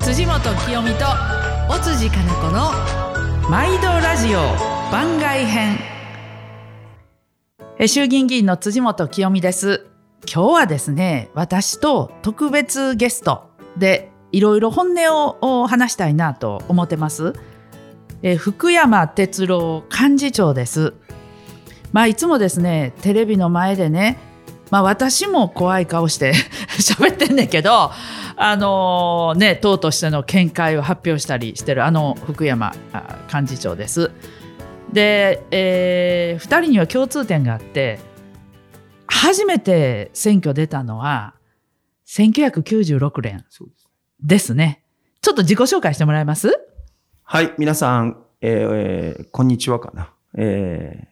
辻本清美と尾辻金子の毎度ラジオ番外編。え衆議院議員の辻本清美です。今日はですね私と特別ゲストでいろいろ本音を話したいなと思ってます。え福山哲郎幹事長です。まあいつもですねテレビの前でねまあ私も怖い顔して 喋ってんねんけどあのね、党としての見解を発表したりしてるあの福山幹事長です。で、えー、2人には共通点があって初めて選挙出たのは1996年ですね。ちょっと自己紹介してもらえます？はい、皆さん、えー、こんにちはかな。えー、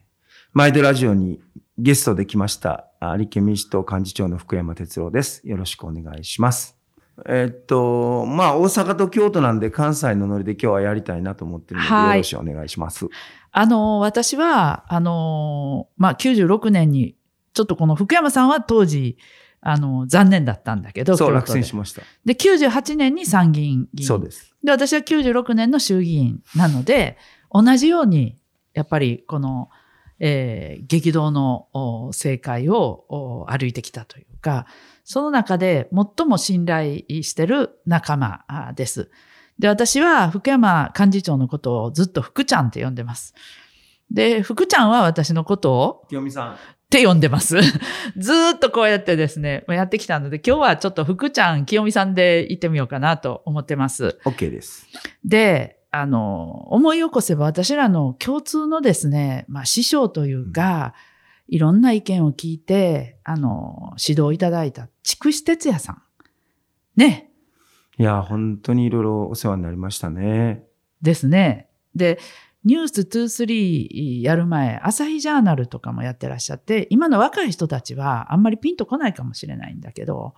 マイドラジオにゲストで来ました、立憲民主党幹事長の福山哲郎です。よろしくお願いします。えっと、まあ、大阪と京都なんで関西のノリで今日はやりたいなと思ってるので、はい、よろしくお願いします。あの、私は、あの、まあ、96年に、ちょっとこの福山さんは当時、あの、残念だったんだけど、そう、落選しました。で、98年に参議院議員。そうです。で、私は96年の衆議院なので、同じように、やっぱりこの、えー、激動の政界を歩いてきたというか、その中で最も信頼してる仲間です。で、私は福山幹事長のことをずっと福ちゃんって呼んでます。で、福ちゃんは私のことを、清美さん。って呼んでます。ずっとこうやってですね、やってきたので、今日はちょっと福ちゃん、清美さんで行ってみようかなと思ってます。OK です。で、あの、思い起こせば私らの共通のですね、まあ師匠というか、うんいろんな意見を聞いて、あの、指導いただいた、筑紫哲也さん。ね。いや、本当にいろいろお世話になりましたね。ですね。で、ニュース23やる前、朝日ジャーナルとかもやってらっしゃって、今の若い人たちはあんまりピンとこないかもしれないんだけど、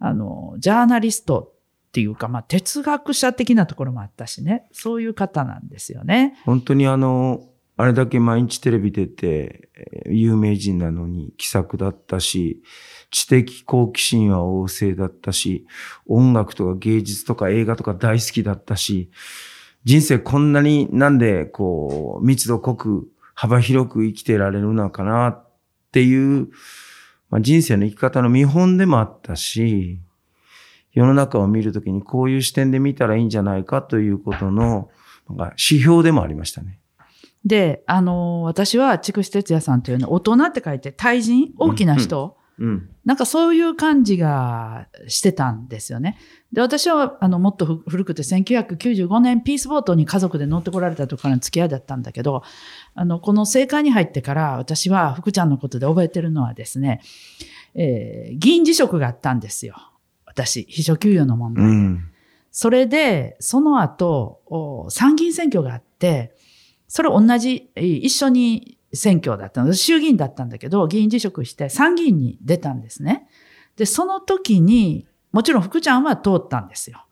あの、ジャーナリストっていうか、まあ、哲学者的なところもあったしね、そういう方なんですよね。本当にあの、あれだけ毎日テレビ出て、有名人なのに気さくだったし、知的好奇心は旺盛だったし、音楽とか芸術とか映画とか大好きだったし、人生こんなになんでこう密度濃く幅広く生きてられるのかなっていう、まあ、人生の生き方の見本でもあったし、世の中を見るときにこういう視点で見たらいいんじゃないかということの指標でもありましたね。で、あの、私は筑紫哲也さんというのは大人って書いて、対人、大きな人、うんうん、なんかそういう感じがしてたんですよね。で、私は、あの、もっと古くて1995年ピースボートに家族で乗ってこられた時からの付き合いだったんだけど、あの、この政界に入ってから私は福ちゃんのことで覚えてるのはですね、えー、議員辞職があったんですよ。私、秘書給与の問題。うん、それで、その後、参議院選挙があって、それ同じ、一緒に選挙だったの。衆議院だったんだけど、議員辞職して参議院に出たんですね。で、その時に、もちろん福ちゃんは通ったんですよ。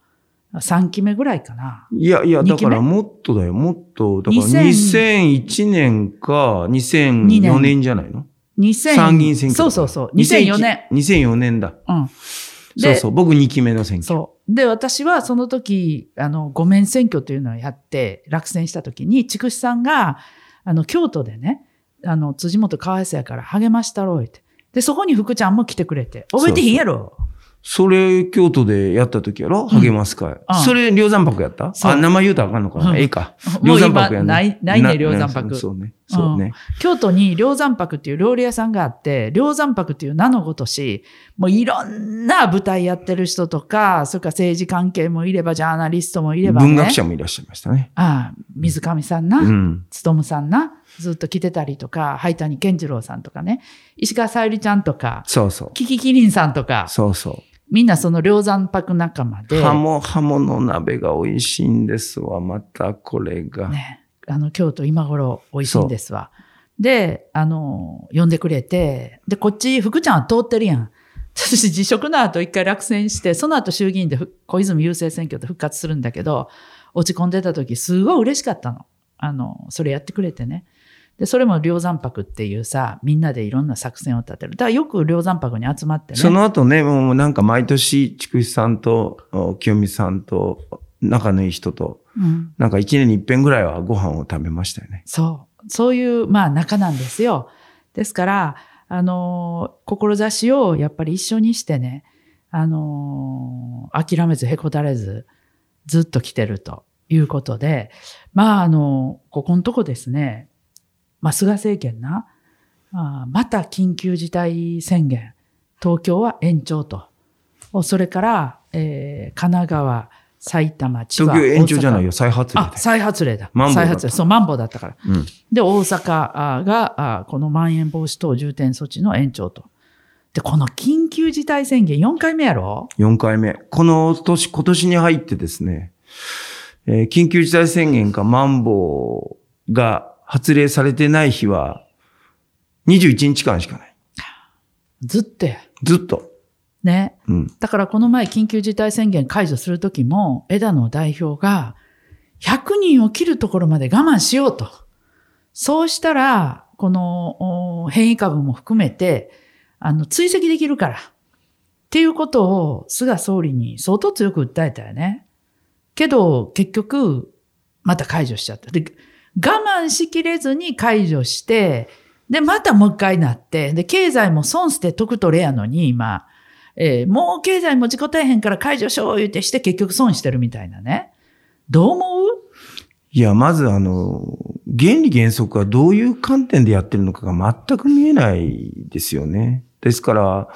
3期目ぐらいかな。いやいや、だからもっとだよ、もっと。だから2001年か2004年じゃないの ?2000。参議院選挙。そうそうそう。2004年。2004年だ。うん。そうそう、僕2期目の選挙。そう。で、私はその時、あの、ごめん選挙というのをやって落選した時に、筑紫さんが、あの、京都でね、あの、辻元かわいそうやから励ましたろうって。で、そこに福ちゃんも来てくれて、覚えてへんやろそれ、京都でやった時やろ？励ます会、うん。それ、梁山泊やった？あ、名前言うたらあかんのかな、うん、ええか。梁山泊やね。ない、ないね、梁山泊。そうね。そうね、京都に梁山泊っていう料理屋さんがあって、梁山泊っていう名のごとし、もういろんな舞台やってる人とか、それから政治関係もいれば、ジャーナリストもいれば、ね、文学者もいらっしゃいましたね。ああ、水上さんな、うん、努さんな。ずっと来てたりとか、灰谷健次郎さんとかね、石川さゆりちゃんとか、そうそう。キキキリンさんとか、そうそう。みんなその梁山泊仲間で。ハモ、ハモの鍋が美味しいんですわ、またこれが。ね。あの、京都今頃美味しいんですわ。で、あの、呼んでくれて、で、こっち、福ちゃんは通ってるやん。私、辞職の後一回落選して、その後衆議院で小泉郵政選挙で復活するんだけど、落ち込んでた時、すごい嬉しかったの。あの、それやってくれてね。で、それも梁山泊っていうさ、みんなでいろんな作戦を立てる。だからよく梁山泊に集まってね。その後ね、もうなんか毎年、筑紫さんと清美さんと仲のいい人と、うん、なんか一年に一遍ぐらいはご飯を食べましたよね。そう。そういう、まあ仲なんですよ。ですから、あの、志をやっぱり一緒にしてね、あの、諦めずへこたれず、ずっと来てるということで、まあ、あの、ここのとこですね、まあ、菅政権な、あまた緊急事態宣言、東京は延長と。それから、えー、神奈川、埼玉、千葉。東京延長じゃないよ、再発令あ、再発令だ。再発令。そう、マンボウだったから。うん、で、大阪が、このまん延防止等重点措置の延長と。で、この緊急事態宣言4回目やろ ?4 回目。この年、今年に入ってですね、えー、緊急事態宣言かマンボウが発令されてない日は、21日間しかない。ずっとや。ずっと。ね。うん。だからこの前緊急事態宣言解除するときも、枝野代表が、100人を切るところまで我慢しようと。そうしたら、この変異株も含めて、あの、追跡できるから。っていうことを菅総理に相当強く訴えたよね。けど、結局、また解除しちゃった。で、我慢しきれずに解除して、で、またもう一回なって、で、経済も損して得取れやのに、今、えー、もう経済も自己大変から解除しよう言うてして結局損してるみたいなね。どう思う？いや、まずあの、原理原則はどういう観点でやってるのかが全く見えないですよね。ですから、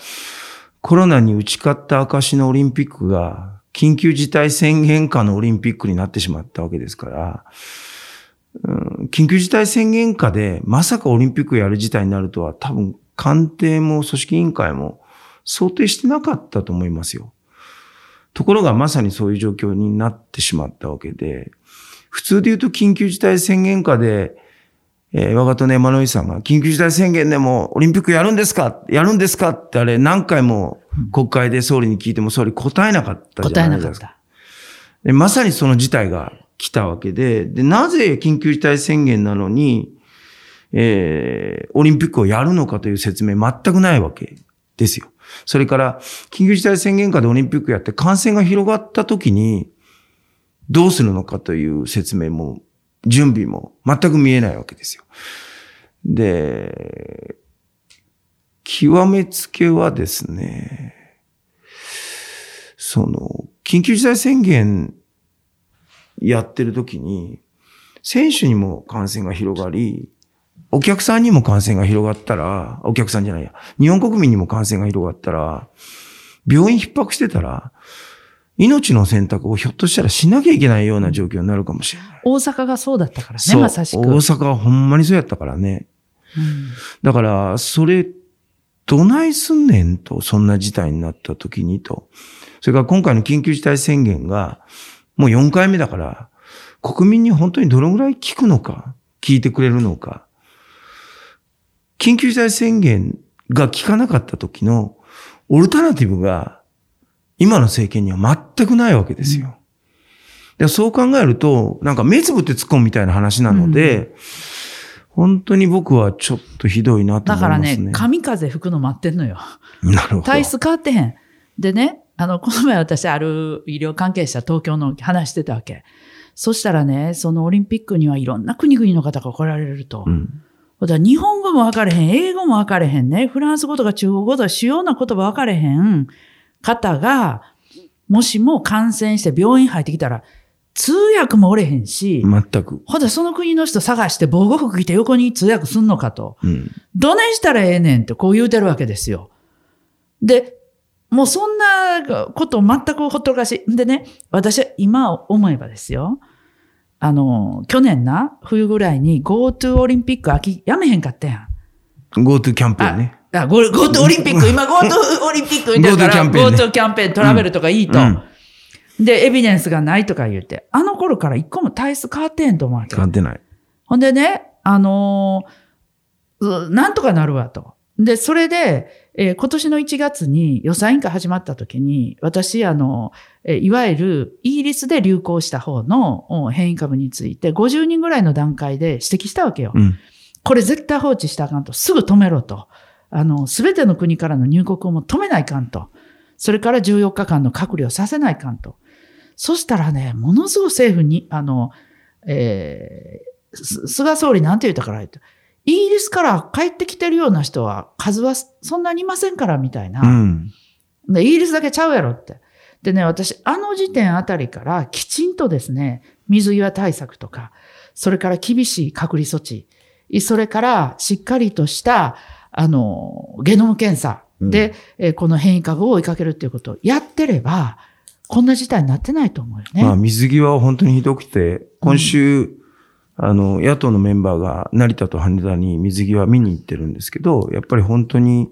コロナに打ち勝った証のオリンピックが、緊急事態宣言下のオリンピックになってしまったわけですから、緊急事態宣言下でまさかオリンピックをやる事態になるとは多分官邸も組織委員会も想定してなかったと思いますよ。ところがまさにそういう状況になってしまったわけで、普通で言うと緊急事態宣言下でえー、我がとね、山野井さんが、緊急事態宣言でもオリンピックやるんですか？やるんですかってあれ何回も国会で総理に聞いても総理答えなかったじゃないですか。答えなかった。でまさにその事態が来たわけで、で、なぜ緊急事態宣言なのに、えー、オリンピックをやるのかという説明全くないわけですよ。それから、緊急事態宣言下でオリンピックやって感染が広がった時に、どうするのかという説明も準備も全く見えないわけですよ。で、極めつけはですね、その、緊急事態宣言やってる時に、選手にも感染が広がり、お客さんにも感染が広がったら、お客さんじゃないや、日本国民にも感染が広がったら、病院逼迫してたら、命の選択をひょっとしたらしなきゃいけないような状況になるかもしれない。大阪がそうだったからね、まさしく。大阪はほんまにそうやったからね。うん、だから、それ、どないすんねんと、そんな事態になった時にと。それから今回の緊急事態宣言が、もう4回目だから、国民に本当にどのぐらい聞くのか、聞いてくれるのか。緊急事態宣言が効かなかった時のオルタナティブが今の政権には全くないわけですよ。でそう考えると、なんか目つぶって突っ込むみたいな話なので、うん、本当に僕はちょっとひどいなと思いますね。だからね、神風吹くの待ってんのよ。なるほど。体質変わってへん。でね、あの、この前私ある医療関係者、東京の話してたわけ。そしたらね、そのオリンピックにはいろんな国々の方が来られると。うんだ日本語も分かれへん、英語も分かれへんね、フランス語とか中国語とか主要な言葉分かれへん。方が、もしも感染して病院入ってきたら、通訳もおれへんし、全く。ほんでその国の人探して防護服着て横に通訳すんのかと。うん、どねしたらええねんってこう言うてるわけですよ。で、もうそんなこと全くほったらかし。でね、私今思えばですよ。あの、去年な、冬ぐらいに GoTo オリンピック秋やめへんかったやん。GoTo キャンペーンね。あ、ゴートオリンピック、今ゴートオリンピックみたいな。ゴートキャンペーン、トラベルとかいいと。で、エビデンスがないとか言って。あの頃から一個も体質変わってんと思うわけ。変わってない。ほんでね、あのー、なんとかなるわと。で、それで、えー、今年の1月に予算委員会始まった時に、私、あの、えー、いわゆるイギリスで流行した方の変異株について50人ぐらいの段階で指摘したわけよ。うんこれ絶対放置したらあかんと。すぐ止めろと。あの、すべての国からの入国をも止めないかんと。それから14日間の隔離をさせないかんと。そしたらね、ものすごく政府に、あの、えー、菅総理なんて言ったから言った。イギリスから帰ってきてるような人は数はそんなにいませんからみたいな。うん、でイギリスだけちゃうやろって。でね、私、あの時点あたりからきちんとですね、水際対策とか、それから厳しい隔離措置、それからしっかりとした、あの、ゲノム検査で、うん、この変異株を追いかけるっていうことをやってれば、こんな事態になってないと思うよね。まあ、水際は本当にひどくて、今週、うん、あの、野党のメンバーが成田と羽田に水際見に行ってるんですけど、やっぱり本当に、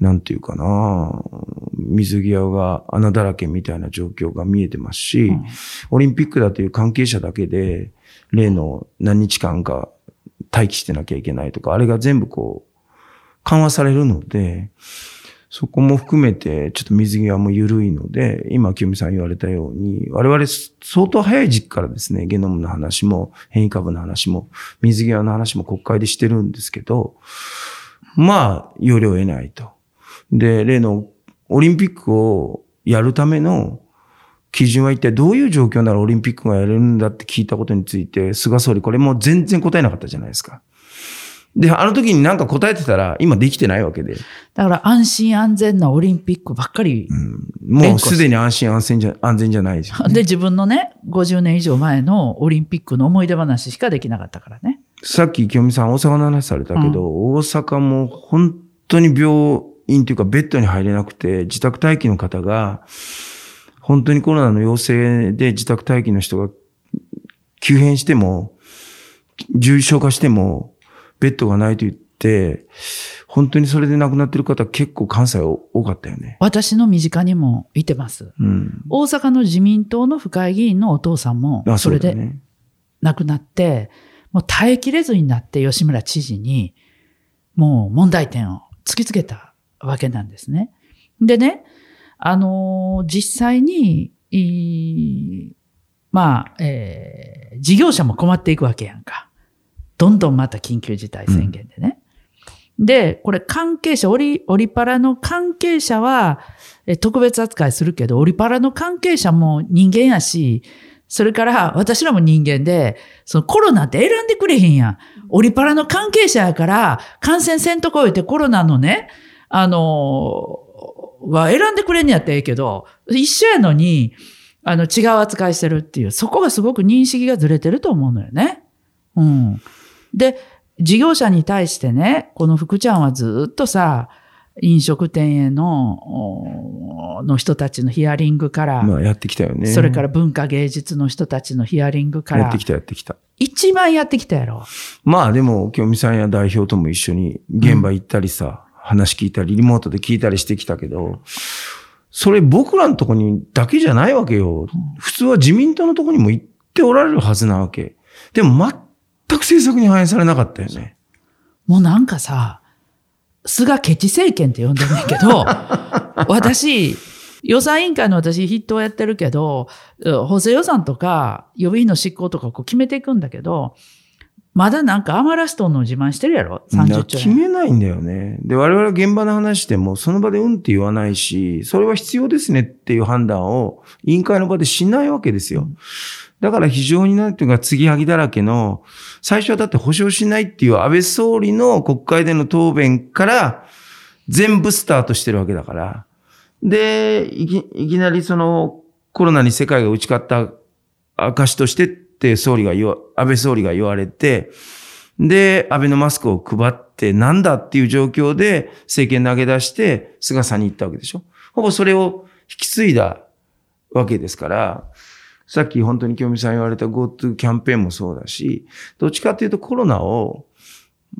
なんていうかな、水際が穴だらけみたいな状況が見えてますし、うん、オリンピックだという関係者だけで、例の何日間か待機してなきゃいけないとか、あれが全部こう、緩和されるので、そこも含めて、ちょっと水際も緩いので、今、清美さん言われたように、我々相当早い時期からですね、ゲノムの話も、変異株の話も、水際の話も国会でしてるんですけど、まあ、要領を得ないと。で、例のオリンピックをやるための基準は一体どういう状況ならオリンピックがやれるんだって聞いたことについて、菅総理これも全然答えなかったじゃないですか。で、あの時になんか答えてたら、今できてないわけで。だから安心安全なオリンピックばっかり、うん、もうすでに安心安全じゃ、安全じゃないです、ね、で、自分のね、50年以上前のオリンピックの思い出話しかできなかったからね。さっき清美さん大阪の話されたけど、うん、大阪も本当に病院というかベッドに入れなくて、自宅待機の方が、本当にコロナの陽性で自宅待機の人が急変しても、重症化しても、ベッドがないと言って、本当にそれで亡くなってる方結構関西多かったよね。私の身近にもいてます。うん、大阪の自民党の府会議員のお父さんも、それで亡くなって、もう耐えきれずになって吉村知事に、もう問題点を突きつけたわけなんですね。でね、あのー、実際に、まあ、えー、事業者も困っていくわけやんか。どんどんまた緊急事態宣言でね。うん、で、これ関係者、オリ、オリパラの関係者は、え特別扱いするけど、オリパラの関係者も人間やし、それから私らも人間で、そのコロナって選んでくれへんやん。オリパラの関係者やから、感染せんとこいてコロナのね、あの、は選んでくれんやったらええけど、一緒やのに、あの、違う扱いしてるっていう、そこがすごく認識がずれてると思うのよね。うん。で、事業者に対してね、この福ちゃんはずっとさ、飲食店への、の人たちのヒアリングから、まあやってきたよね。それから文化芸術の人たちのヒアリングから。やってきたやってきた。一番やってきたやろ。まあでも、京美さんや代表とも一緒に現場行ったりさ、うん、話聞いたり、リモートで聞いたりしてきたけど、それ僕らのとこにだけじゃないわけよ。普通は自民党のとこにも行っておられるはずなわけ。でも全く政策に反映されなかったよね。もうなんかさ、菅ケチ政権って呼んでんねんけど、私、予算委員会の私筆頭やってるけど、補正予算とか予備費の執行とかこう決めていくんだけど、まだなんか余らしとんの自慢してるやろ ?30 兆円。決めないんだよね。で、我々現場の話しても、その場でうんって言わないし、それは必要ですねっていう判断を委員会の場でしないわけですよ。だから非常になんていうか、継ぎはぎだらけの、最初はだって保証しないっていう安倍総理の国会での答弁から、全部スタートしてるわけだから。で、いきいきなりその、コロナに世界が打ち勝った証としてって総理が言わ、安倍総理が言われて、で、安倍のマスクを配ってなんだっていう状況で政権投げ出して菅さんに言ったわけでしょ。ほぼそれを引き継いだわけですから、さっき本当に清美さん言われた GoTo キャンペーンもそうだし、どっちかっていうとコロナを、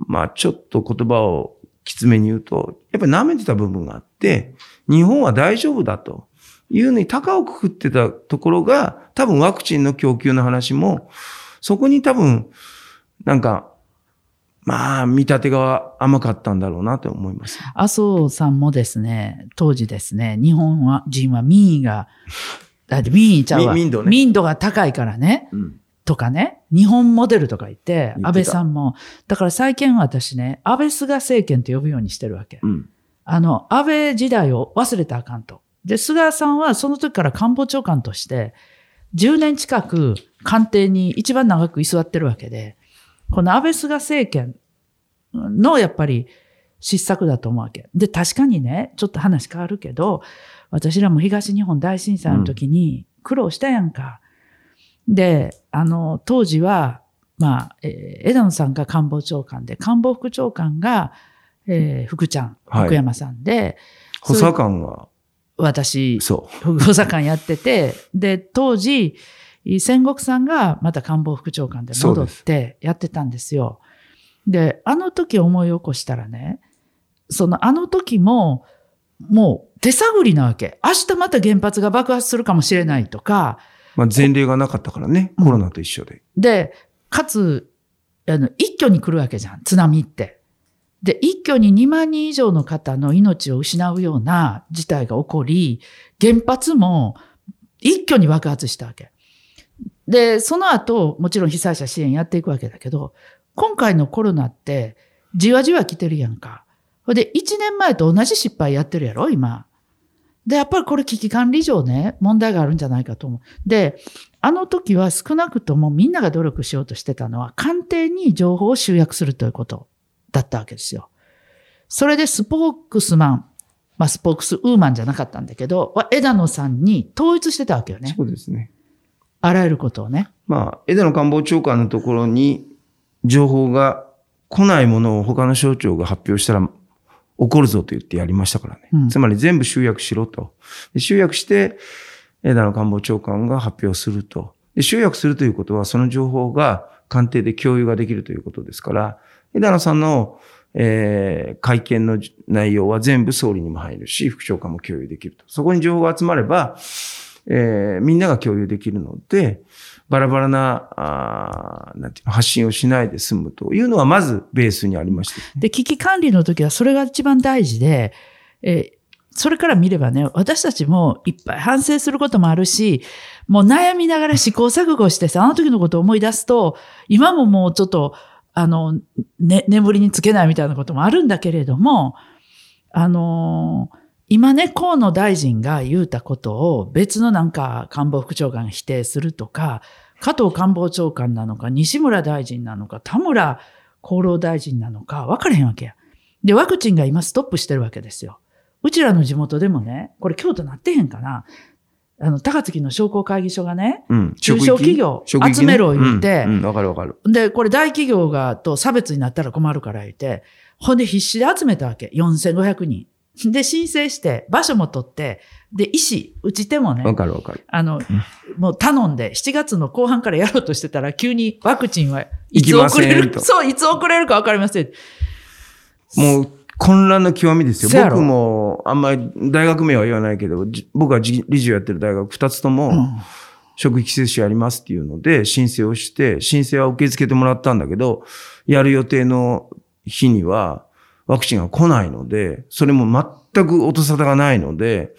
まあちょっと言葉をきつめに言うと、やっぱり舐めてた部分があって、日本は大丈夫だというのに高をくくってたところが、多分ワクチンの供給の話も、そこに多分、なんか、まあ、見立てが甘かったんだろうなと思います。麻生さんもですね、当時ですね、日本人は民意が、だって民意ちゃうわ。民度ね。民度が高いからね。うんとかね、日本モデルとか言って、た安倍さんも。だから最近は私ね、安倍菅政権と呼ぶようにしてるわけ。うん。あの、安倍時代を忘れたらあかんと。で、菅さんはその時から官房長官として、10年近く官邸に一番長く居座ってるわけで、この安倍菅政権のやっぱり失策だと思うわけ。で、確かにね、ちょっと話変わるけど、私らも東日本大震災の時に苦労したやんか。で、あの、当時は、まあ、えー枝野さんが官房長官で、官房副長官が、えー福ちゃん、はい福山さんで、補佐官が、私、そ補佐官やってて、で、当時、戦国さんがまた官房副長官で戻ってやってたんですよ。であの時思い起こしたらね、そのあの時も、もう手探りなわけ。明日また原発が爆発するかもしれないとか、う。まあ、前例がなかったからね。うんコロナと一緒で。で、かつ、あの、一挙に来るわけじゃん、津波って。で、一挙に2万人以上の方の命を失うような事態が起こり、原発も一挙に爆発したわけ。で、その後、もちろん被災者支援やっていくわけだけど、今回のコロナって、じわじわ来てるやんか。ほで、1年前と同じ失敗やってるやろ、今。で、やっぱりこれ危機管理上ね、問題があるんじゃないかと思う。で、あの時は少なくともみんなが努力しようとしてたのは、官邸に情報を集約するということだったわけですよ。それでスポークスマン、まあスポークスウーマンじゃなかったんだけど、は枝野さんに統一してたわけよね。そうですね。あらゆることをね。まあ、枝野官房長官のところに情報が来ないものを他の省庁が発表したら怒るぞと言ってやりましたからね。うんつまり全部集約しろと。で集約して、枝野官房長官が発表すると。で集約するということは、その情報が官邸で共有ができるということですから、枝野さんの、えー会見の内容は全部総理にも入るし、副長官も共有できると。そこに情報が集まれば、えーみんなが共有できるので、バラバラな、あなんていうの発信をしないで済むというのは、まずベースにありました、ね。で、危機管理の時はそれが一番大事で、えーそれから見ればね、私たちもいっぱい反省することもあるし、もう悩みながら試行錯誤してさ、あの時のことを思い出すと、今ももうちょっと、あの、ね、眠りにつけないみたいなこともあるんだけれども、あのー今ね、河野大臣が言うたことを別のなんか官房副長官が否定するとか、加藤官房長官なのか、西村大臣なのか、田村厚労大臣なのか分からへんわけや。で、ワクチンが今ストップしてるわけですよ。うちらの地元でもね、これ京都なってへんかな。あの、高槻の商工会議所がね、うん。中小企業集めろ言うてうん、うんわかるわかる。で、これ大企業がと差別になったら困るから言って、ほんで必死で集めたわけ。4500人。で、申請して、場所も取って、で、医師、打ち手もねわ、かるわかる。あの、もう頼んで、7月の後半からやろうとしてたら、急にワクチンはいつ遅れる、そう、いつ遅れるか分かりません。もう混乱の極みですよ。僕も、あんまり大学名は言わないけど、じ僕はじ理事をやってる大学2つとも、うん職域接種やりますっていうので、申請をして、申請は受け付けてもらったんだけど、やる予定の日には、ワクチンが来ないので、それも全く音沙汰がないので、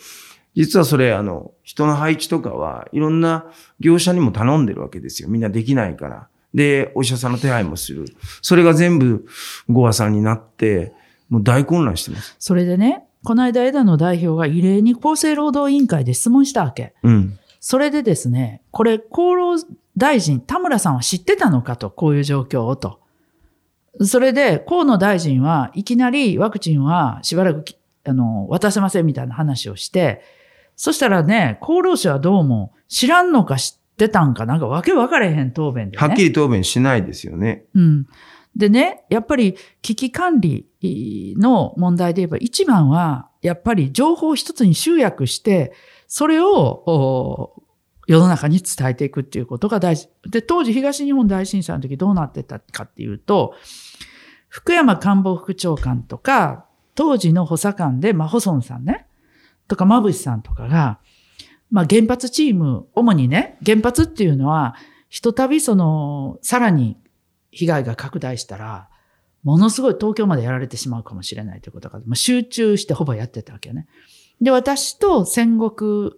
実はそれ、あの、人の配置とかは、いろんな業者にも頼んでるわけですよ。みんなできないから。で、お医者さんの手配もする。それが全部、ゴアさんになって、もう大混乱してます。それでね、この間枝野代表が異例に厚生労働委員会で質問したわけ。うん。それでですね、これ厚労大臣、田村さんは知ってたのかと、こういう状況をと。それで、河野大臣はいきなりワクチンはしばらくきあの渡せませんみたいな話をして、そしたらね、厚労省はどうも知らんのか知ってたんかなんかわけ分かれへん答弁でね。はっきり答弁しないですよね。うん。でね、やっぱり危機管理の問題で言えば一番は、やっぱり情報を一つに集約して、それを世の中に伝えていくっていうことが大事。で、当時東日本大震災の時どうなってたかっていうと、福山官房副長官とか、当時の補佐官で、まあ、細野さんね、とか、馬淵さんとかが、まあ、原発チーム、主にね、原発っていうのは、ひとたびその、さらに被害が拡大したら、ものすごい東京までやられてしまうかもしれないということが、まあ、集中してほぼやってたわけよね。で、私と戦国、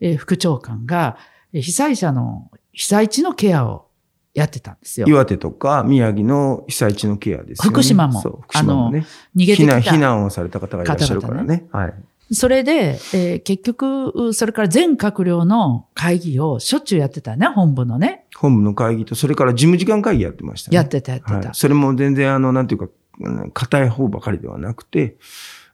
えー副長官が、えー被災者の被災地のケアをやってたんですよ。岩手とか宮城の被災地のケアですよね。福島も。福島もね。逃げてきた避難。避難をされた方がいらっしゃるからね。ねはい。それで、えー、結局、それから全閣僚の会議をしょっちゅうやってたね、本部のね。本部の会議と、それから事務時間会議やってましたね。やってた、やってた。はい、それも全然、あの、なんていうか、硬い方ばかりではなくて、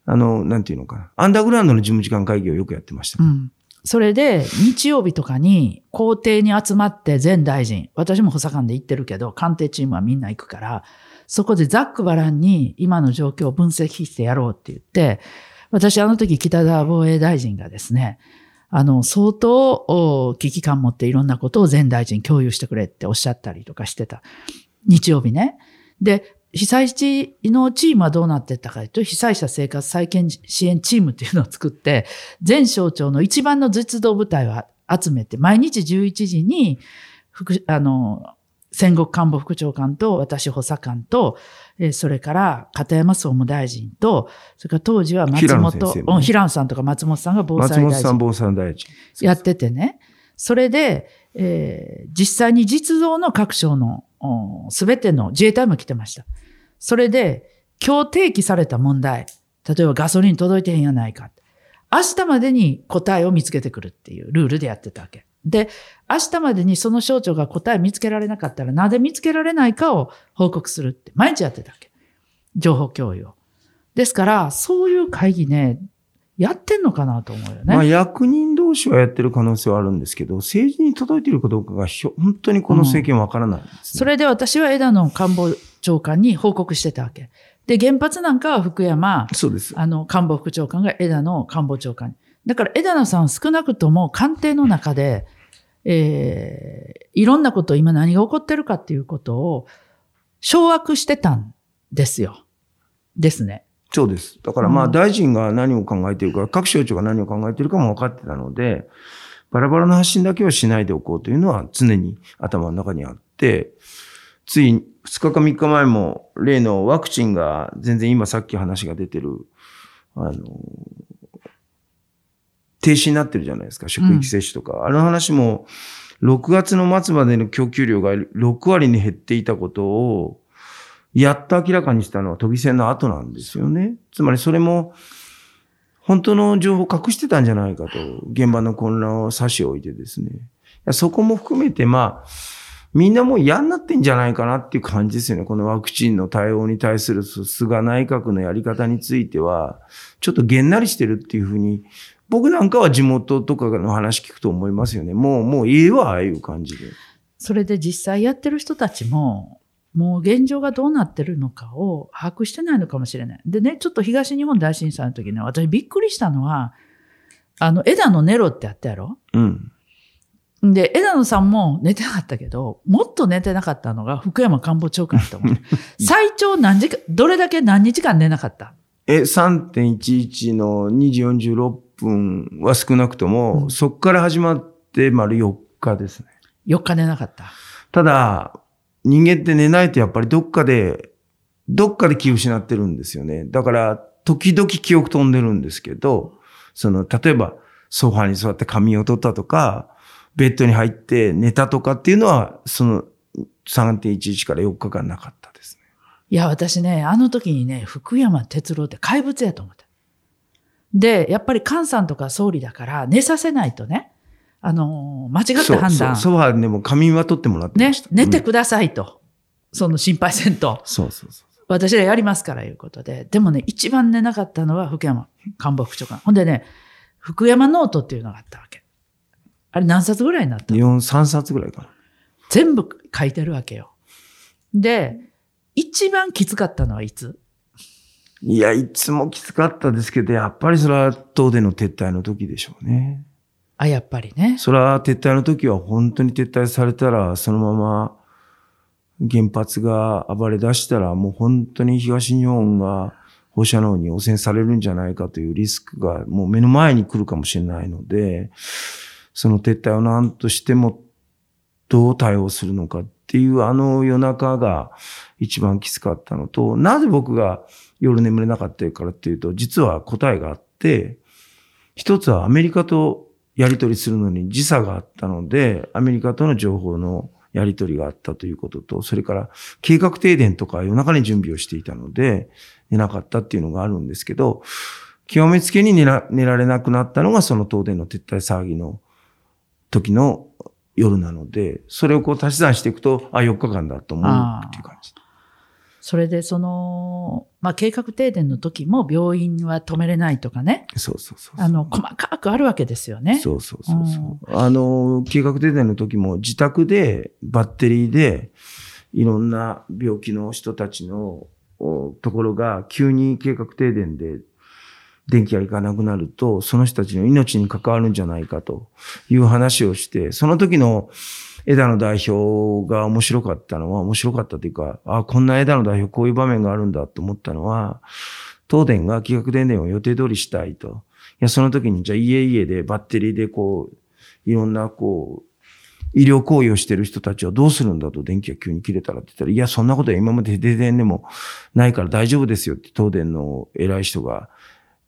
あの、なんていうのかな。アンダーグラウンドの事務時間会議をよくやってました。うん。それで、日曜日とかに、校庭に集まって全大臣、私も補佐官で行ってるけど、官邸チームはみんな行くから、そこでざっくばらんに今の状況を分析してやろうって言って、私あの時北田防衛大臣がですね、あの、相当危機感持っていろんなことを全大臣共有してくれっておっしゃったりとかしてた。日曜日ね。で、被災地のチームはどうなってったかというと、被災者生活再建支援チームっていうのを作って、全省庁の一番の実動部隊を集めて、毎日11時に、あの、戦国官房副長官と私補佐官と、えー、それから片山総務大臣と、それから当時は松本、平野,、平野さんとか松本さんが防災大臣。松本さん防災大臣。やっててね。それで、えー、実際に実動の各省のすべての自衛隊も来てました。それで、今日提起された問題、例えばガソリン届いてへんやないか。明日までに答えを見つけてくるっていうルールでやってたわけ。で、明日までにその省庁が答え見つけられなかったら、なぜ見つけられないかを報告するって、毎日やってたわけ。情報共有を。ですから、そういう会議ね、やってんのかなと思うよね。まあ、役人同士はやってる可能性はあるんですけど、政治に届いているかどうかが本当にこの政権わからない、ねうん、それで私は枝野官房長官に報告してたわけ。で、原発なんかは福山、そうです。あの、官房副長官が枝野官房長官に。だから枝野さん少なくとも官邸の中で、えー、いろんなこと今何が起こってるかっていうことを掌握してたんですよ。ですね。そうです。だからまあ大臣が何を考えているか、各省庁が何を考えているかも分かってたので、バラバラな発信だけはしないでおこうというのは常に頭の中にあって、つい2日か3日前も例のワクチンが全然今さっき話が出てる、あの、停止になってるじゃないですか、職域接種とか。うん、あの話も、6月の末までの供給量が6割に減っていたことを、やっと明らかにしたのは都議選の後なんですよね。つまりそれも、本当の情報を隠してたんじゃないかと、現場の混乱を差し置いてですね。そこも含めて、まあ、みんなもう嫌になってんじゃないかなっていう感じですよね。このワクチンの対応に対する菅内閣のやり方については、ちょっとげんなりしてるっていうふうに僕なんかは地元とかの話聞くと思いますよね。もう、もう家はああいう感じで。それで実際やってる人たちも、もう現状がどうなってるのかを把握してないのかもしれない。でね、ちょっと東日本大震災の時ね、私びっくりしたのは、あの、枝野ネロってあったやろ？うん。で、枝野さんも寝てなかったけど、もっと寝てなかったのが福山官房長官だと思う。最長何時間、どれだけ何日間寝なかった？え、3.11の2時46分は少なくとも、うん、そこから始まって丸4日ですね。4日寝なかった。ただ、人間って寝ないとやっぱりどっかで、どっかで気を失ってるんですよね。だから、時々記憶飛んでるんですけど、その、例えば、ソファに座って仮眠を取ったとか、ベッドに入って寝たとかっていうのは、その3.11から4日間なかったですね。いや、私ね、あの時にね、福山哲郎って怪物やと思った。で、やっぱり菅さんとか総理だから寝させないとね、あの、間違った判断。そう、ソファでも仮眠は取ってもらって。ね、寝てくださいと。うん、その心配せんと。そうそうそう。私らやりますからいうことで。でもね、一番寝なかったのは福山官房副長官。ほんでね、福山ノートっていうのがあったわけ。あれ何冊ぐらいになった？の ?4、3冊ぐらいかな。全部書いてるわけよ。で、一番きつかったのはいつ？いや、いつもきつかったですけど、やっぱりそれは東電の撤退の時でしょうね。あ、やっぱりね。それは撤退の時は本当に撤退されたら、そのまま原発が暴れ出したら、もう本当に東日本が放射能に汚染されるんじゃないかというリスクがもう目の前に来るかもしれないので、その撤退を何としてもどう対応するのかっっていうあの夜中が一番きつかったのと、なぜ僕が夜眠れなかったからっていうと、実は答えがあって、一つはアメリカとやり取りするのに時差があったので、アメリカとの情報のやり取りがあったということと、それから計画停電とか夜中に準備をしていたので、寝なかったっていうのがあるんですけど、極めつけに寝られなくなったのがその東電の撤退騒ぎの時の夜なので、それをこう足し算していくと、あ、4日間だと思うっていう感じ。それでその、まあ、計画停電の時も病院は止めれないとかね。そうそうそうあの、細かくあるわけですよね。そうそうそうそう、うん、あの、計画停電の時も自宅でバッテリーでいろんな病気の人たちのところが急に計画停電で電気がいかなくなると、その人たちの命に関わるんじゃないかという話をして、その時の枝野代表が面白かったのは、面白かったというか、あこんな枝野代表こういう場面があるんだと思ったのは、東電が企画電電を予定通りしたいと。いや、その時に、じゃあ家々でバッテリーでこう、いろんなこう、医療行為をしてる人たちはどうするんだと電気が急に切れたらって言ったら、いや、そんなことは今まで停電でもないから大丈夫ですよって東電の偉い人が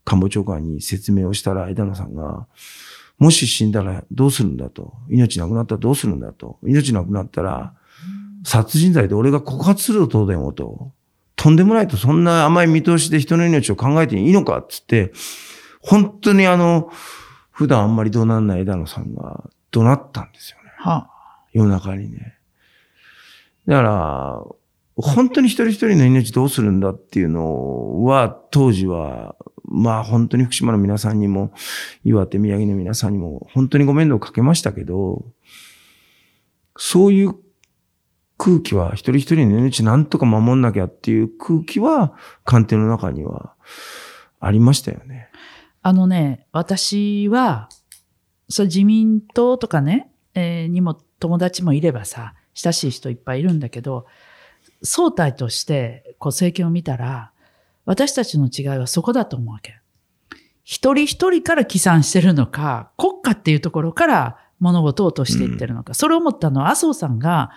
官房長官に説明をしたら、枝野さんが、もし死んだらどうするんだと。命なくなったらどうするんだと。命なくなったら、殺人罪で俺が告発すると、東電をと。とんでもないと、そんな甘い見通しで人の命を考えていいのかっつって、本当にあの、普段あんまり怒鳴らない枝野さんが怒鳴ったんですよね。はあ、夜中にね。だから、本当に一人一人の命どうするんだっていうのは、当時はまあ本当に福島の皆さんにも、岩手、宮城の皆さんにも、本当にご面倒をかけましたけど、そういう空気は、一人一人の命なんとか守んなきゃっていう空気は、官邸の中にはありましたよね。あのね、私は、そう自民党とかね、えー、にも友達もいればさ、親しい人いっぱいいるんだけど、総体としてこう政権を見たら、私たちの違いはそこだと思うわけ。一人一人から起算してるのか、国家っていうところから物事を落としていってるのか。うん、それを思ったのは麻生さんが、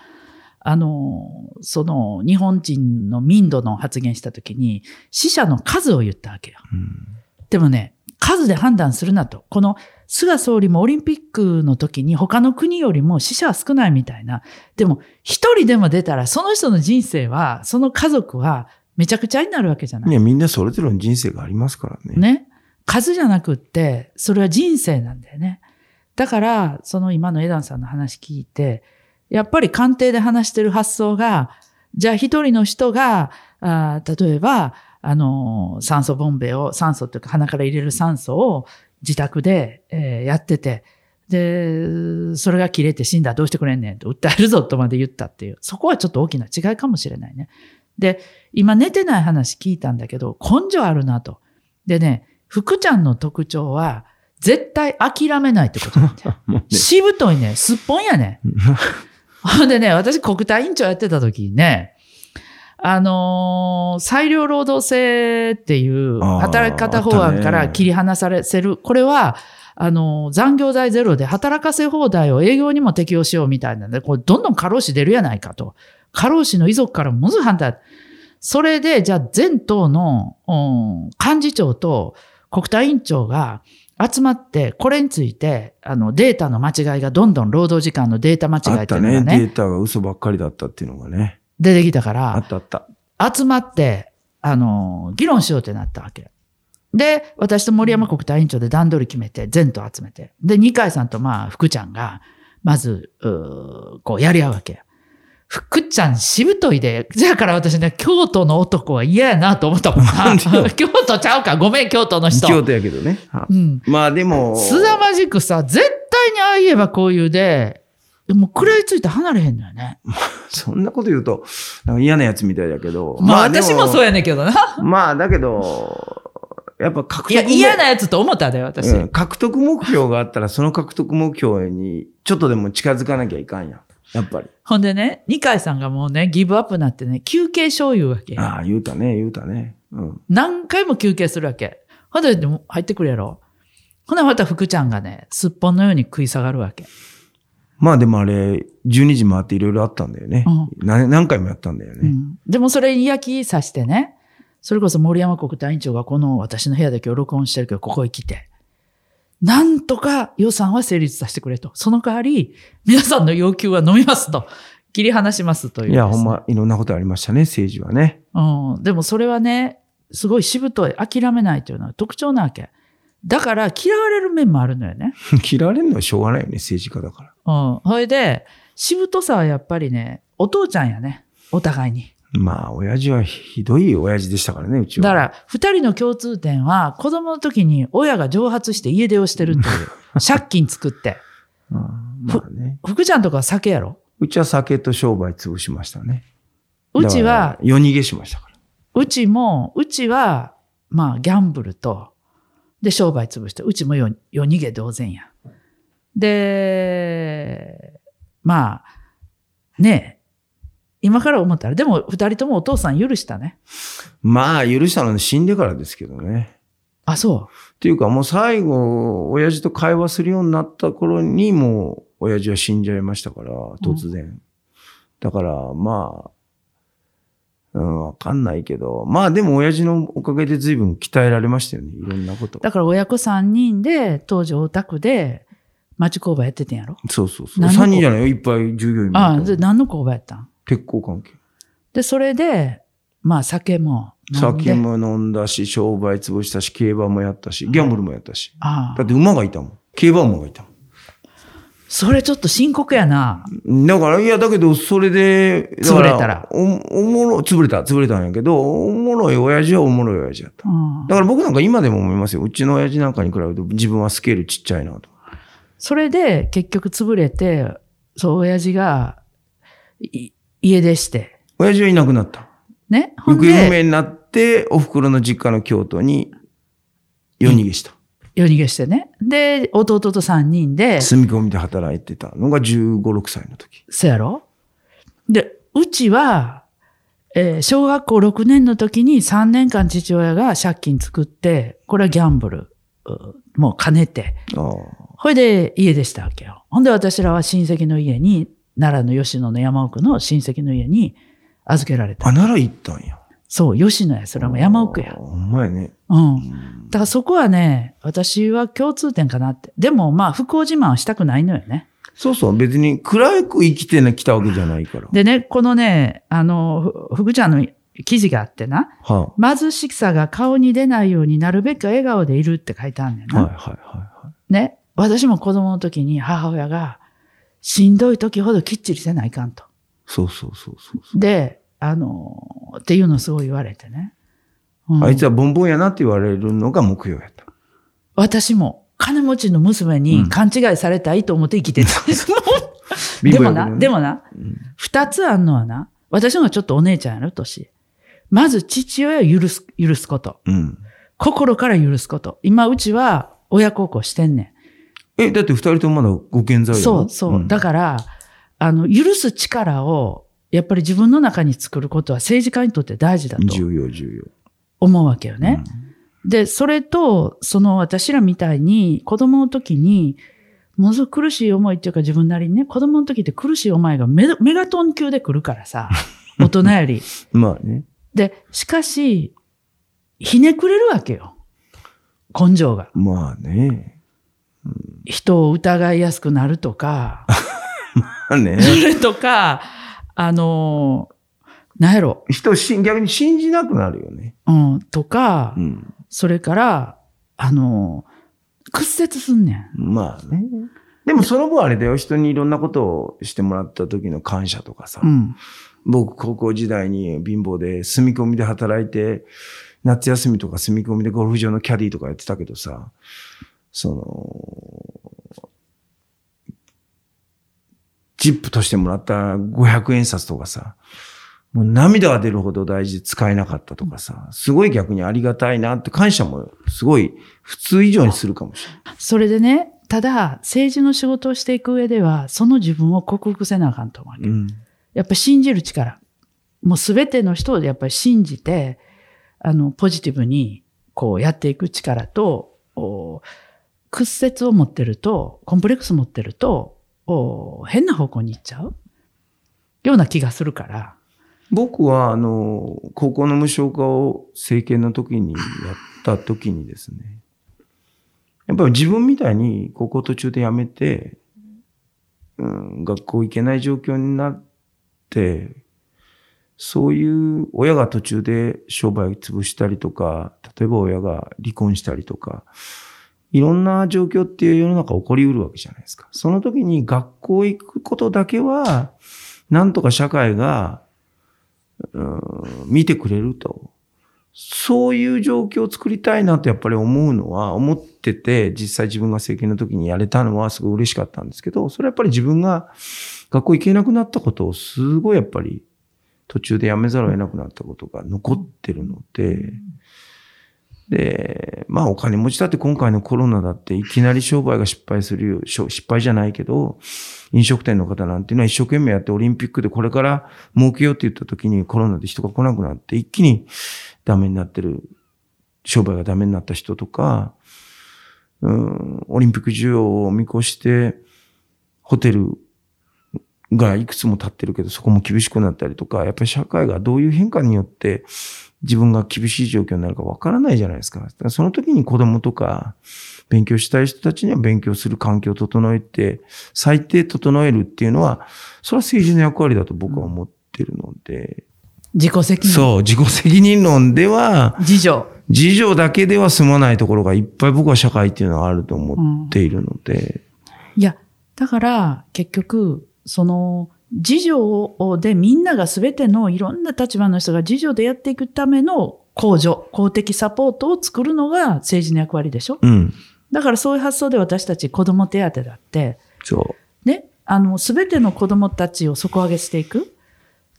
あの、その日本人の民度の発言したときに死者の数を言ったわけよ。うん、でもね、数で判断するなと。この菅総理もオリンピックの時に他の国よりも死者は少ないみたいな。でも一人でも出たらその人の人生は、その家族はめちゃくちゃになるわけじゃない。いや、みんなそれぞれの人生がありますからね。ね。数じゃなくって、それは人生なんだよね。だから、その今のエダンさんの話聞いて、やっぱり官邸で話してる発想が、じゃあ一人の人が、あ例えば、あの、酸素ボンベを、酸素っていうか鼻から入れる酸素を自宅で、えー、やってて、で、それが切れて死んだらどうしてくれんねんと訴えるぞとまで言ったっていう。そこはちょっと大きな違いかもしれないね。で、今寝てない話聞いたんだけど、根性あるなと。でね、福ちゃんの特徴は、絶対諦めないってことなんだよ。ね、しぶといね、すっぽんやね。ほんでね、私国体委員長やってた時にね、あのー、裁量労働制っていう働き方法案から切り離されせる。これは、あのー、残業代ゼロで働かせ放題を営業にも適用しようみたいなんで、これどんどん過労死出るやないかと。過労死の遺族からもず反対。それで、じゃあ全党の、うん、幹事長と国対委員長が集まって、これについて、あの、データの間違いがどんどん労働時間のデータ間違いっていうのがね。あったね。データが嘘ばっかりだったっていうのがね。出てきたから。あったあった。集まって、あの、議論しようってなったわけ。で、私と森山国対委員長で段取り決めて、全党集めて。で、二階さんとまあ、福ちゃんが、まず、うこう、やり合うわけ。福ちゃんしぶといで、じゃから私ね、京都の男は嫌やなと思ったもんな。京都ちゃうか？ごめん、京都の人。京都やけどね。うん。まあでも。菅田ジックさ、絶対にああ言えばこういうで、もう食らいついて離れへんのよね。そんなこと言うと、なんか嫌なやつみたいだけど。まあ私もそうやねんけどな。まあだけど、やっぱ獲得。いや、嫌なやつと思ったで、私、うん。獲得目標があったら、その獲得目標にちょっとでも近づかなきゃいかんやん。やっぱり。ほんでね、二階さんがもうね、ギブアップになってね、休憩醤油わけ。ああ、言うたね、言うたね。うん。何回も休憩するわけ。ほんで、でも入ってくるやろ。ほな、また福ちゃんがね、すっぽんのように食い下がるわけ。まあでもあれ、12時回っていろいろあったんだよね、うん何。何回もやったんだよね。うん、でもそれに焼きさしてね、それこそ森山国対委員長がこの私の部屋で今日録音してるけど、ここへ来て。なんとか予算は成立させてくれと。その代わり、皆さんの要求は飲みますと。切り離しますという、いや、ほんま、いろんなことありましたね、政治はね。うん。でもそれはね、すごいしぶとい、諦めないというのは特徴なわけ。だから嫌われる面もあるのよね。嫌われるのはしょうがないよね、政治家だから。うん。それで、しぶとさはやっぱりね、お父ちゃんやね。お互いに。まあ、親父はひどい親父でしたからね、うちは。だから、二人の共通点は、子供の時に親が蒸発して家出をしてるっていう。借金作って。うん、まあね。福ちゃんとかは酒やろ？うちは酒と商売潰しましたね。うちは、夜逃げしましたから。うちも、うちは、まあ、ギャンブルと、で、商売潰して、うちも夜逃げ同然や。で、まあ、ねえ、今から思ったら、でも二人ともお父さん許したね。まあ、許したのは死んでからですけどね。あ、そう。っていうか、もう最後、親父と会話するようになった頃に、もう、親父は死んじゃいましたから、突然。うん、だから、まあ、うん、わかんないけど。まあでも親父のおかげで随分鍛えられましたよね。いろんなこと。だから親子三人で、当時大田区で、町工場やっててんやろ？そうそうそう。三人じゃないよ。いっぱい従業員も。ああ、で何の工場やったん？鉄鋼関係。で、それで、まあ酒も酒も飲んだし、商売潰したし、競馬もやったし、ギャンブルもやったし。ああだって馬がいたもん。競馬馬がいたもん。それちょっと深刻やな。だから、いや、だけど、それで、潰れたら。お、おもろ、潰れた、潰れたんやけど、おもろい親父はおもろい親父やった。だから僕なんか今でも思いますよ。うちの親父なんかに比べると自分はスケールちっちゃいなと。それで、結局潰れて、そう、親父が、家出して。親父はいなくなった。ね。行方不明になって、お袋の実家の京都に夜逃げした。夜逃げしてね。で、弟と3人で。住み込みで働いてたのが15、6歳の時。そやろ？で、うちは、えー、小学校6年の時に3年間父親が借金作って、これはギャンブル、もう兼ねて。ほいで家でしたわけよ。ほんで私らは親戚の家に、奈良の吉野の山奥の親戚の家に預けられた。あ、奈良行ったんや。そう、吉野や。それはもう山奥や。ほんまやね。うん。だからそこはね、私は共通点かなって。でもまあ、不幸自慢はしたくないのよね。そうそう。別に暗く生きてきたわけじゃないから。でね、このね、あの、福ちゃんの記事があってな、はあ、貧しさが顔に出ないようになるべく笑顔でいるって書いてあるんだよな。はいはいはい、はい。ね。私も子供の時に母親が、しんどい時ほどきっちりせないかんと。そうそうそうそうで、あの、っていうのをすごい言われてね。うん、あいつはボンボンやなって言われるのが目標やった。私も金持ちの娘に勘違いされたいと思って生きてた。うん、でもな、でもな、二、うん、つあんのはな、私のがちょっとお姉ちゃんやろ、年。まず父親を許す、許すこと。うん、心から許すこと。今、うちは親孝行してんねん。え、だって二人ともまだご健在やそうそう。だから、あの、許す力をやっぱり自分の中に作ることは政治家にとって大事だと。重要、重要。思うわけよね。うん、で、それと、その私らみたいに子供の時に、ものすごく苦しい思いっていうか自分なりにね、子供の時って苦しい思いがメメガトン級で来るからさ、大人より。まあね。で、しかし、ひねくれるわけよ。根性が。まあね。うん、人を疑いやすくなるとか。まあね。それとか、あの、なんやろ。人し、逆に信じなくなるよね。うん、とか、うん、それから、あの、屈折すんねん。まあね。でもその分あれだよ。人にいろんなことをしてもらった時の感謝とかさ。うん、僕、高校時代に貧乏で住み込みで働いて、夏休みとか住み込みでゴルフ場のキャディーとかやってたけどさ、その、ジップとしてもらった500円札とかさ、もう涙が出るほど大事で使えなかったとかさ、すごい逆にありがたいなって感謝もすごい普通以上にするかもしれない。それでね、ただ政治の仕事をしていく上では、その自分を克服せなあかんと思う、うん、やっぱ信じる力。もうすべての人をやっぱり信じて、あの、ポジティブにこうやっていく力と、屈折を持ってると、コンプレックス持ってると、変な方向に行っちゃう？ような気がするから。僕は、あの、高校の無償化を政権の時にやった時にですね、やっぱり自分みたいに高校途中で辞めて、うん、学校行けない状況になって、そういう親が途中で商売潰したりとか、例えば親が離婚したりとか、いろんな状況っていう世の中起こりうるわけじゃないですか。その時に学校行くことだけは、なんとか社会が、見てくれると。そういう状況を作りたいなとやっぱり思うのは、思ってて、実際自分が政権の時にやれたのはすごい嬉しかったんですけど、それはやっぱり自分が学校行けなくなったことをすごいやっぱり途中で辞めざるを得なくなったことが残ってるので、で、まあお金持ちだって今回のコロナだっていきなり商売が失敗するよ、失敗じゃないけど、飲食店の方なんていうのは一生懸命やってオリンピックでこれから儲けようって言った時にコロナで人が来なくなって一気にダメになってる、商売がダメになった人とか、うん、オリンピック需要を見越してホテルがいくつも立ってるけど、そこも厳しくなったりとか、やっぱり社会がどういう変化によって自分が厳しい状況になるかわからないじゃないですか。かその時に子供とか、勉強したい人たちには勉強する環境を整えて、最低整えるっていうのは、それは政治の役割だと僕は思ってるので。自己責任。そう、自己責任論では、自助。自助だけでは済まないところがいっぱい僕は社会っていうのはあると思っているので。うん、いや、だから結局、その、自助でみんなが全てのいろんな立場の人が自助でやっていくための公助、公的サポートを作るのが政治の役割でしょ、うん、だからそういう発想で私たち子供手当だって、そう。ね、あの、全ての子供たちを底上げしていく。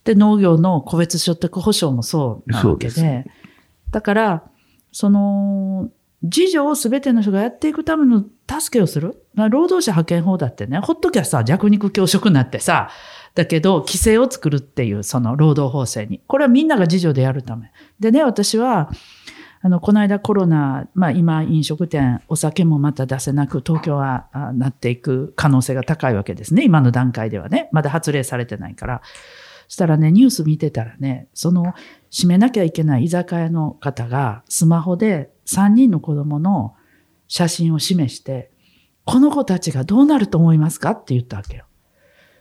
で、農業の個別所得保障もそうなわけで。でだから、その、自助を全ての人がやっていくための助けをする。労働者派遣法だってね、ほっときゃさ、弱肉強食になってさ、だけど、規制を作るっていう、その労働法制に。これはみんなが自助でやるため。でね、私は、あの、この間コロナ、まあ今飲食店、お酒もまた出せなく、東京はなっていく可能性が高いわけですね。今の段階ではね。まだ発令されてないから。そしたらね、ニュース見てたらね、その、閉めなきゃいけない居酒屋の方が、スマホで3人の子供の写真を示して、この子たちがどうなると思いますかって言ったわけよ。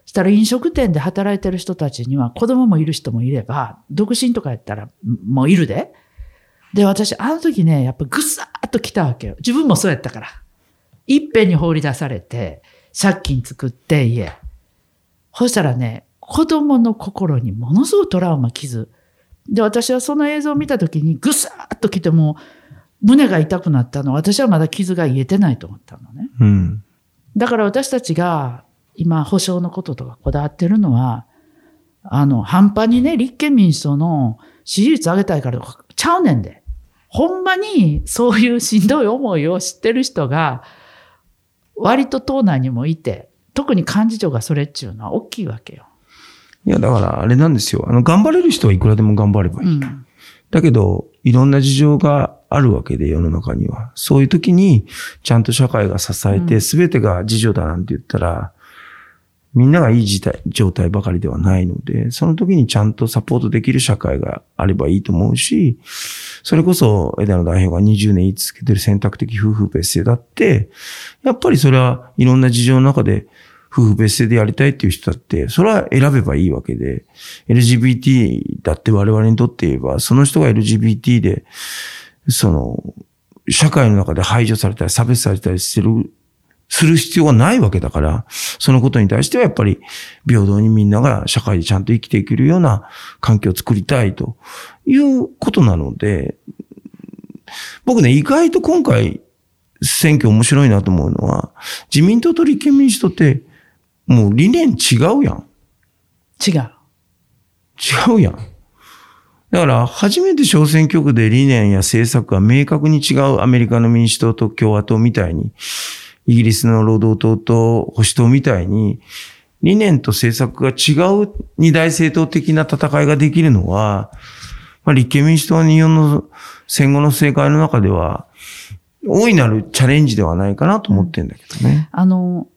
そしたら飲食店で働いてる人たちには子供もいる人もいれば、独身とかやったらもういるで。で、私、あの時ね、やっぱぐさーっと来たわけよ。自分もそうやったから。いっぺんに放り出されて、借金作って家。そしたらね、子供の心にものすごいトラウマ、傷。で、私はその映像を見た時にぐさーっと来ても、胸が痛くなったの。私はまだ傷が癒えてないと思ったのね。うん。だから私たちが今保障のこととかこだわってるのは、あの、半端にね、立憲民主党の支持率上げたいからちゃうねんで。ほんまにそういうしんどい思いを知ってる人が、割と党内にもいて、特に幹事長がそれっちゅうのは大きいわけよ。いや、だからあれなんですよ。あの、頑張れる人はいくらでも頑張ればいい。うん、だけど、いろんな事情があるわけで、世の中には。そういう時に、ちゃんと社会が支えて、すべてが自助だなんて言ったら、みんながいい事態、状態ばかりではないので、その時にちゃんとサポートできる社会があればいいと思うし、それこそ枝野代表が20年言い続けてる選択的夫婦別姓だって、やっぱりそれはいろんな事情の中で夫婦別姓でやりたいっていう人だって、それは選べばいいわけで、LGBT だって我々にとって言えば、その人が LGBT で、その、社会の中で排除されたり差別されたりしてるする必要がないわけだから、そのことに対してはやっぱり平等にみんなが社会でちゃんと生きていけるような環境を作りたいということなので、僕ね、意外と今回選挙面白いなと思うのは、自民党と立憲民主党ってもう理念違うやん。違う。違うやん。だから、初めて小選挙区で理念や政策が明確に違うアメリカの民主党と共和党みたいに、イギリスの労働党と保守党みたいに、理念と政策が違う二大政党的な戦いができるのは、まあ、立憲民主党は日本の戦後の政界の中では、大いなるチャレンジではないかなと思ってんだけどね。あの、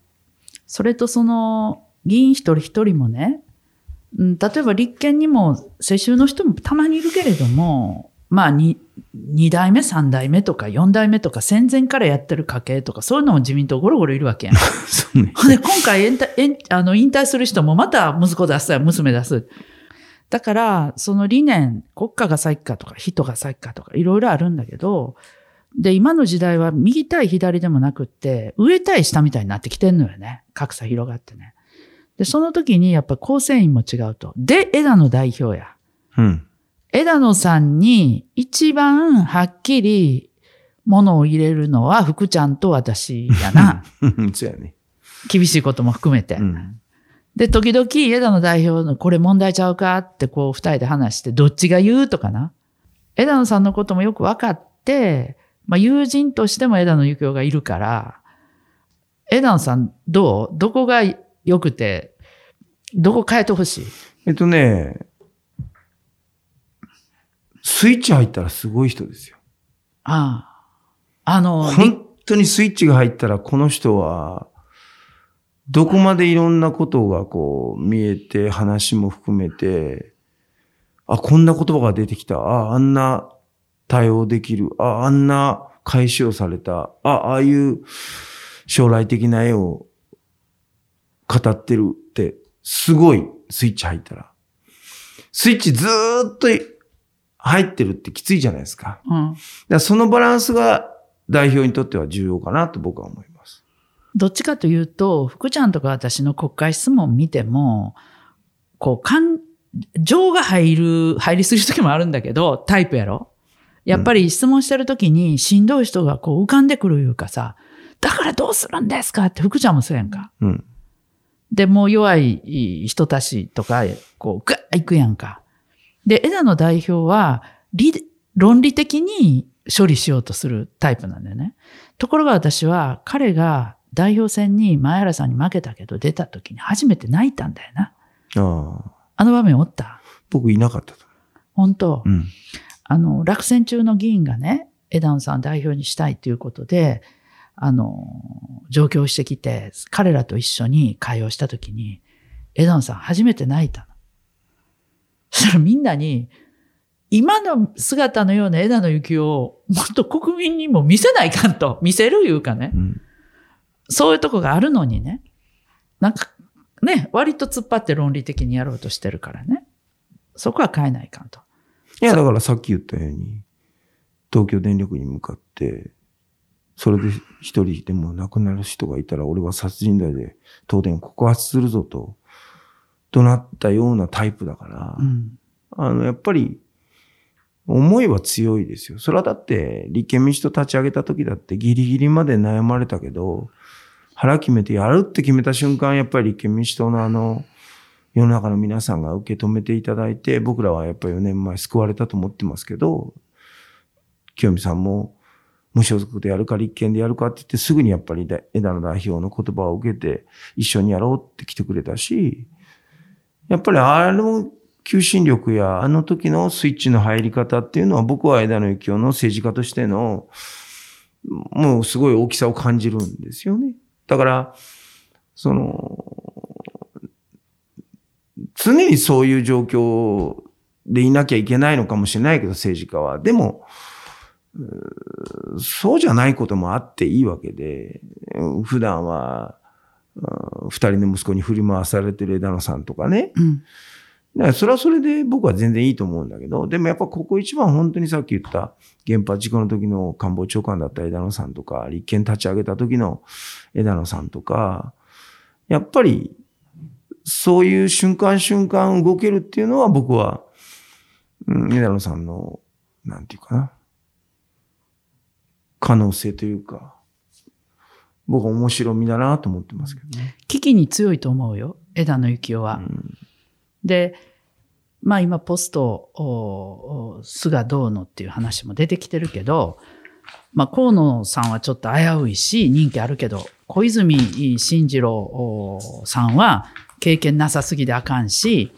それとその、議員一人一人もね、例えば立憲にも世襲の人もたまにいるけれども、まあ2、2代目、3代目とか4代目とか戦前からやってる家系とか、そういうのも自民党ゴロゴロいるわけやん。そうね。で、今回引退あの引退する人もまた息子出すや娘出す。だから、その理念、国家が先かとか、人が先かとか、いろいろあるんだけど、で、今の時代は右対左でもなくって、上対下みたいになってきてんのよね。格差広がってね。で、その時にやっぱ構成員も違うと。で、枝野代表や。うん。枝野さんに一番はっきり物を入れるのは福ちゃんと私やな。そうやね。厳しいことも含めて。うん、で、時々枝野代表のこれ問題ちゃうかってこう二人で話して、どっちが言うとかな。枝野さんのこともよく分かって、まあ友人としても枝野幸男がいるから、枝野さんどう？どこが良くて、どこ変えてほしい？えっとね、スイッチ入ったらすごい人ですよ。ああ。あの、本当にスイッチが入ったらこの人は、どこまでいろんなことがこう見えて、話も含めて、あ、こんな言葉が出てきた。あ、あんな対応できる。あ、あんな返しをされた。あ、ああいう将来的な絵を語ってるって、すごいスイッチ入ったら。スイッチずーっと入ってるってきついじゃないですか。うん、だそのバランスが代表にとっては重要かなと僕は思います。どっちかというと、福ちゃんとか私の国会質問見ても、こう、感情が入る、入りすぎる時もあるんだけど、タイプやろ？やっぱり質問してる時にしんどい人がこう浮かんでくるいうかさ、だからどうするんですか？って福ちゃんもそうやんか。うん。で、もう弱い人たちとか、こう、ぐっ行くやんか。で、枝野代表は、論理的に処理しようとするタイプなんだよね。ところが私は、彼が代表選に前原さんに負けたけど出た時に初めて泣いたんだよな。ああ。あの場面おった？僕いなかったと。本当、うん、あの、落選中の議員がね、枝野さん代表にしたいということで、あの、上京してきて、彼らと一緒に会話した時に、枝野さん初めて泣いたの。そしたらみんなに、今の姿のような枝野幸男をもっと国民にも見せないかんと、見せるいうかね、うん、そういうとこがあるのにね、なんかね、割と突っ張って論理的にやろうとしてるからね、そこは変えないかんと。いや、だからさっき言ったように、東京電力に向かって、それで一人でも亡くなる人がいたら、俺は殺人罪で東電を告発するぞととなったようなタイプだから、うん、あの、やっぱり、思いは強いですよ。それはだって、立憲民主党立ち上げた時だってギリギリまで悩まれたけど、腹決めてやるって決めた瞬間、やっぱり立憲民主党のあの、世の中の皆さんが受け止めていただいて、僕らはやっぱり4年前救われたと思ってますけど、清美さんも無所属でやるか立憲でやるかって言ってすぐにやっぱり枝野代表の言葉を受けて一緒にやろうって来てくれたし、やっぱりあの求心力やあの時のスイッチの入り方っていうのは僕は枝野幸男の政治家としてのもうすごい大きさを感じるんですよね。だから、その、常にそういう状況でいなきゃいけないのかもしれないけど、政治家は。でも、そうじゃないこともあっていいわけで、普段は二人の息子に振り回されてる枝野さんとかね。うん、だからそれはそれで僕は全然いいと思うんだけど、でもやっぱここ一番本当にさっき言った原発事故の時の官房長官だった枝野さんとか、立憲立ち上げた時の枝野さんとか、やっぱりそういう瞬間瞬間動けるっていうのは僕は、うん、枝野さんの、なんていうかな、可能性というか、僕は面白みだなと思ってますけどね。危機に強いと思うよ、枝野幸男は。うん、で、まあ今ポスト、菅どうのっていう話も出てきてるけど、まあ河野さんはちょっと危ういし、人気あるけど、小泉進次郎さんは経験なさすぎであかんし、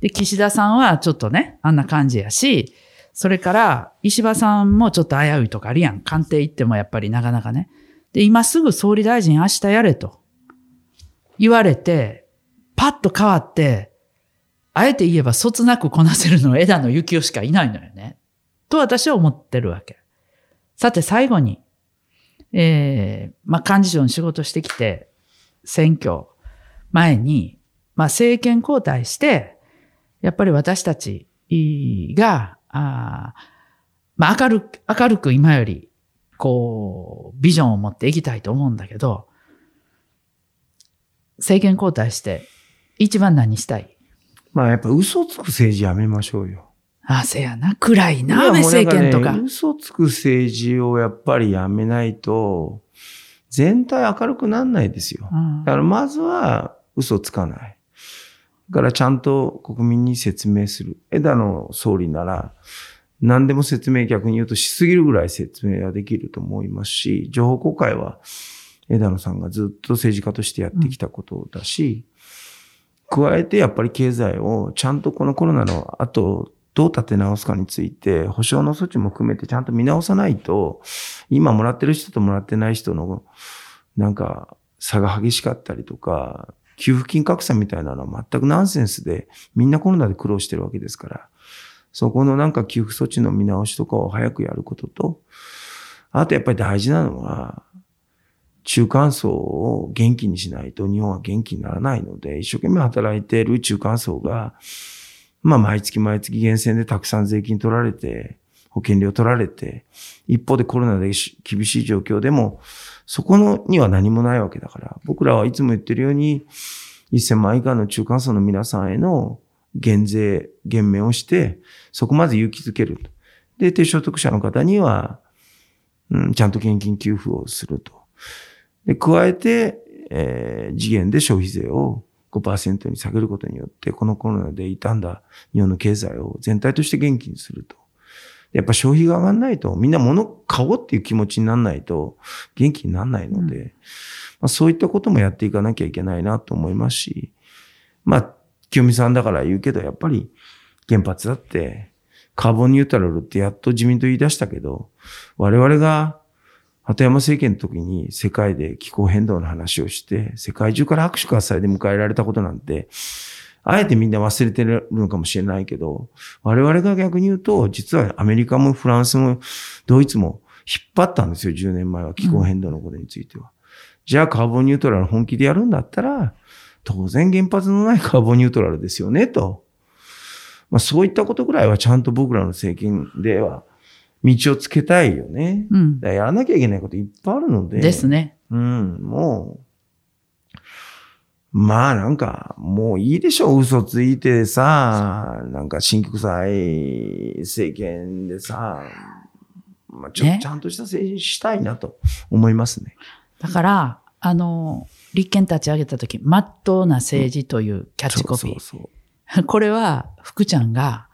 で、岸田さんはちょっとね、あんな感じやし、それから石破さんもちょっと危ういとかあるやん。官邸行ってもやっぱりなかなかね。で、今すぐ総理大臣明日やれと言われて、パッと変わって、あえて言えばそつなくこなせるのは枝野幸男しかいないのよね。と私は思ってるわけ。さて最後に、えー、まあ、幹事長の仕事してきて、選挙前に、まあ、政権交代して、やっぱり私たちが、あまあ、明るく、明るく今より、こう、ビジョンを持っていきたいと思うんだけど、政権交代して、一番何したい？まあやっぱ嘘つく政治やめましょうよ。あ、せやな。暗いな、安倍政権とか。ね、嘘つく政治をやっぱりやめないと、全体明るくなんないですよ。うん、だからまずは嘘つかない。からちゃんと国民に説明する。枝野総理なら、何でも説明逆に言うとしすぎるぐらい説明はできると思いますし、情報公開は枝野さんがずっと政治家としてやってきたことだし、うん、加えてやっぱり経済をちゃんとこのコロナの後、どう立て直すかについて、保証の措置も含めてちゃんと見直さないと、今もらってる人ともらってない人の、なんか、差が激しかったりとか、給付金格差みたいなのは全くナンセンスで、みんなコロナで苦労してるわけですから、そこのなんか給付措置の見直しとかを早くやることと、あとやっぱり大事なのは、中間層を元気にしないと日本は元気にならないので、一生懸命働いている中間層が、まあ毎月毎月厳選でたくさん税金取られて、保険料取られて、一方でコロナで厳しい状況でも、そこのには何もないわけだから、僕らはいつも言ってるように、1000万以下の中間層の皆さんへの減税、減免をして、そこまで勇気づけると。で、低所得者の方には、うん、ちゃんと現金給付をすると。で、加えて、えー、次元で消費税を5%に下げることによって、このコロナで傷んだ日本の経済を全体として元気にすると。やっぱ消費が上がんないと、みんな物買おうっていう気持ちにならないと元気にならないので、うん、まあ、そういったこともやっていかなきゃいけないなと思いますし、まあ、清美さんだから言うけど、やっぱり原発だってカーボンニュートラルってやっと自民党言い出したけど、我々が鳩山政権の時に世界で気候変動の話をして、世界中から拍手喝采で迎えられたことなんて、あえてみんな忘れてるのかもしれないけど、我々が逆に言うと、実はアメリカもフランスもドイツも引っ張ったんですよ、10年前は気候変動のことについては。うん、じゃあカーボンニュートラル本気でやるんだったら、当然原発のない カーボンニュートラルですよね、と。まあそういったことぐらいはちゃんと僕らの政権では道をつけたいよね。うん。やらなきゃいけないこといっぱいあるので。ですね。うん、もう、まあなんか、もういいでしょ、嘘ついてさ、なんか新規臭い政権でさ、まあちょっとちゃんとした政治したいなと思いますね。だから、あの、立憲立ち上げた時、まっとうな政治というキャッチコピー。これは、福ちゃんが、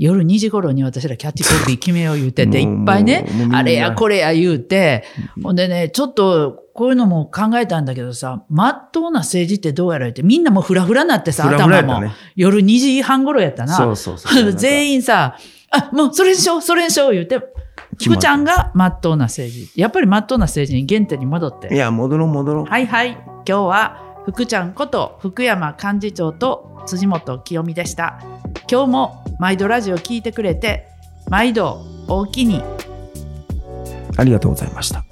夜2時頃に私らキャッチコピー決めよう言うてて、いっぱいね、あれやこれや言うて、ほんでね、ちょっとこういうのも考えたんだけどさ、まっとうな政治ってどうやられて、みんなもフラフラになってさ、頭も、夜2時半頃やったな。そうそうそう。全員さ、あ、もうそれにしよう、それにしよう言うて、福ちゃんがまっとうな政治。やっぱりまっとうな政治に原点に戻って。いや、戻ろう戻ろう。はいはい。今日は福ちゃんこと福山幹事長と辻元清美でした。今日も毎度ラジオ聞いてくれて、毎度おおきに。ありがとうございました。